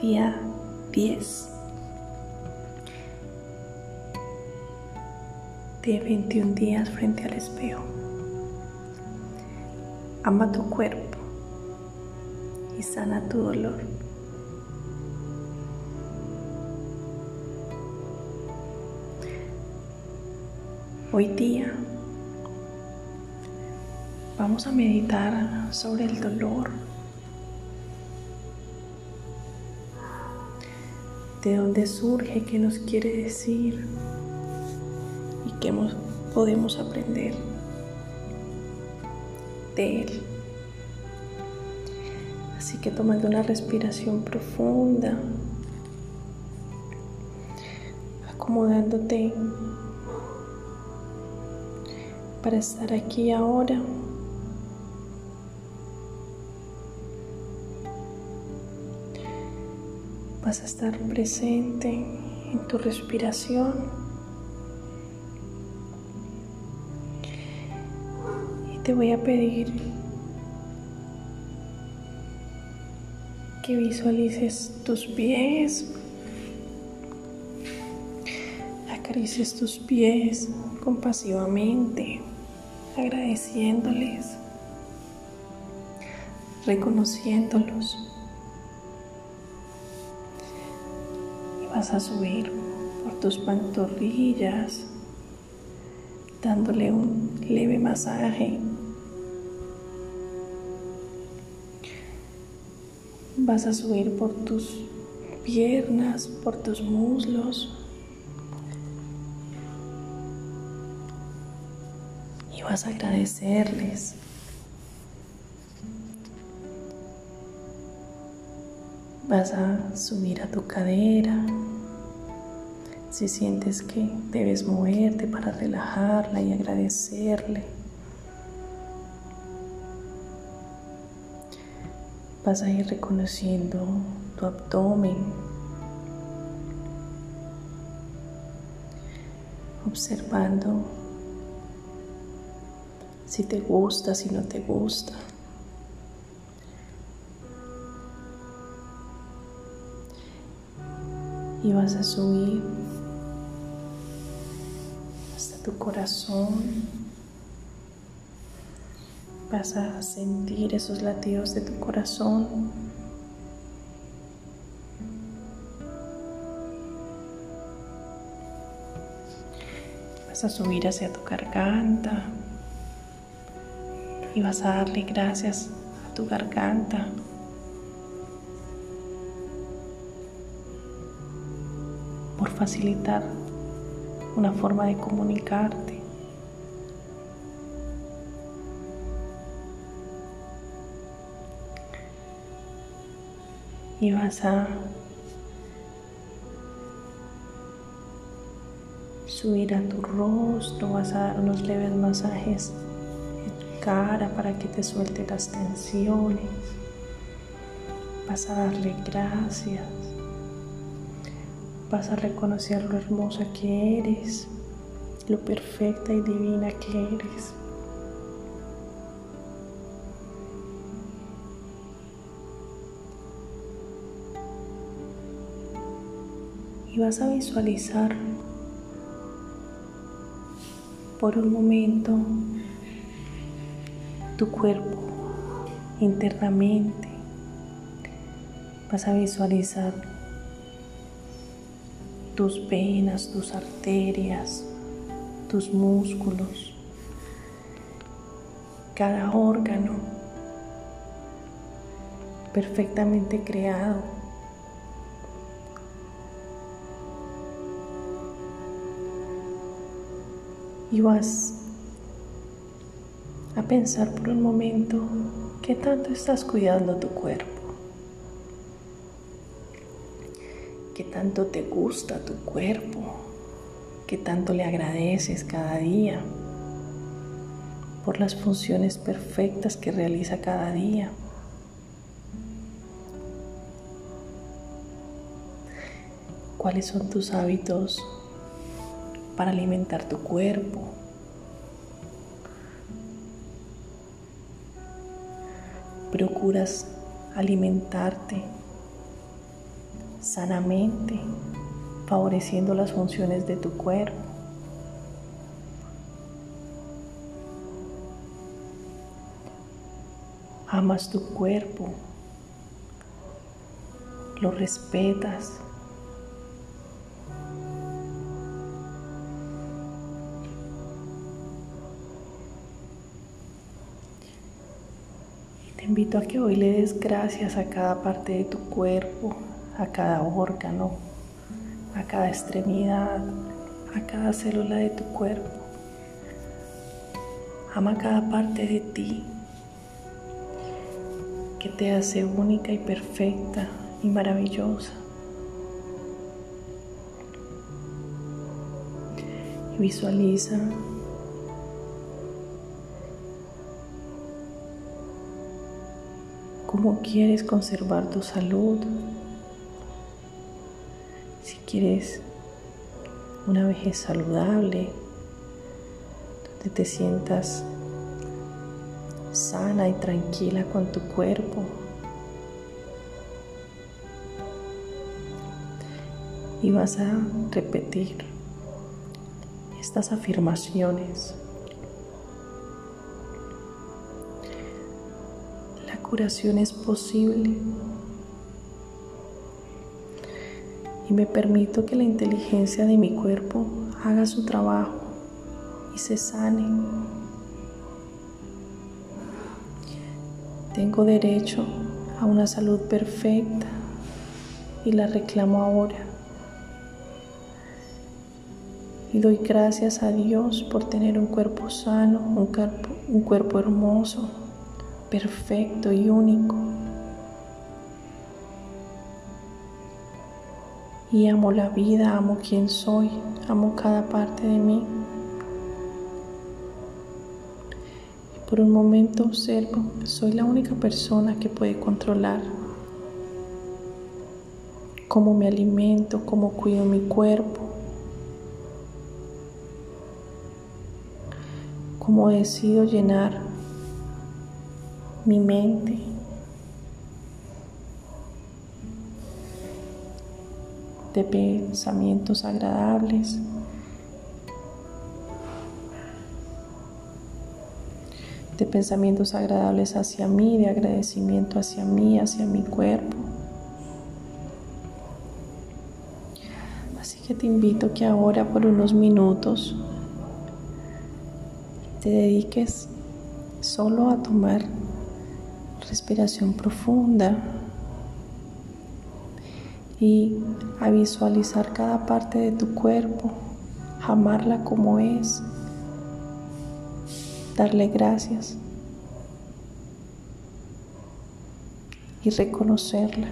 Día 10 de 21 días frente al espejo. Ama tu cuerpo y sana tu dolor. Hoy día vamos a meditar sobre el dolor de dónde surge, qué nos quiere decir y qué podemos aprender de él. Así que tomando una respiración profunda, acomodándote para estar aquí ahora. Vas a estar presente en tu respiración. Y te voy a pedir que visualices tus pies. Acaricies tus pies compasivamente, agradeciéndoles, reconociéndolos. Vas a subir por tus pantorrillas, dándole un leve masaje. Vas a subir por tus piernas, por tus muslos. Y vas a agradecerles. Vas a subir a tu cadera, si sientes que debes moverte para relajarla y agradecerle. Vas a ir reconociendo tu abdomen, observando si te gusta, si no te gusta. Y vas a subir tu corazón. Vas a sentir esos latidos de tu corazón. Vas a subir hacia tu garganta y vas a darle gracias a tu garganta facilitar una forma de comunicarte. Y vas a subir a tu rostro, vas a dar unos leves masajes en tu cara para que te suelte las tensiones. Vas a darle gracias. Vas a reconocer lo hermosa que eres, lo perfecta y divina que eres. Y vas a visualizar por un momento tu cuerpo internamente. Vas a visualizar tus venas, tus arterias, tus músculos, cada órgano perfectamente creado. Y vas a pensar por un momento qué tanto estás cuidando tu cuerpo. Qué tanto te gusta tu cuerpo, qué tanto le agradeces cada día por las funciones perfectas que realiza cada día. ¿Cuáles son tus hábitos para alimentar tu cuerpo? ¿Procuras alimentarte sanamente, favoreciendo las funciones de tu cuerpo. Amas tu cuerpo, lo respetas. Te invito a que hoy le des gracias a cada parte de tu cuerpo, a cada órgano, a cada extremidad, a cada célula de tu cuerpo. Ama cada parte de ti que te hace única y perfecta y maravillosa. Y visualiza cómo quieres conservar tu salud. Quieres una vejez saludable, donde te sientas sana y tranquila con tu cuerpo. Y vas a repetir estas afirmaciones. curación es posible. Y me permito que la inteligencia de mi cuerpo haga su trabajo y se sane. Tengo derecho a una salud perfecta y la reclamo ahora. Y doy gracias a Dios por tener un cuerpo sano, un cuerpo, un cuerpo hermoso, perfecto y único. Y amo la vida, amo quien soy, amo cada parte de mí. Y por un momento observo, soy la única persona que puede controlar cómo me alimento, cómo cuido mi cuerpo, cómo decido llenar mi mente. De pensamientos agradables, de pensamientos agradables hacia mí, de agradecimiento hacia mí, hacia mi cuerpo. Así que te invito que ahora por unos minutos te dediques solo a tomar respiración profunda y a visualizar cada parte de tu cuerpo, amarla como es, darle gracias y reconocerla.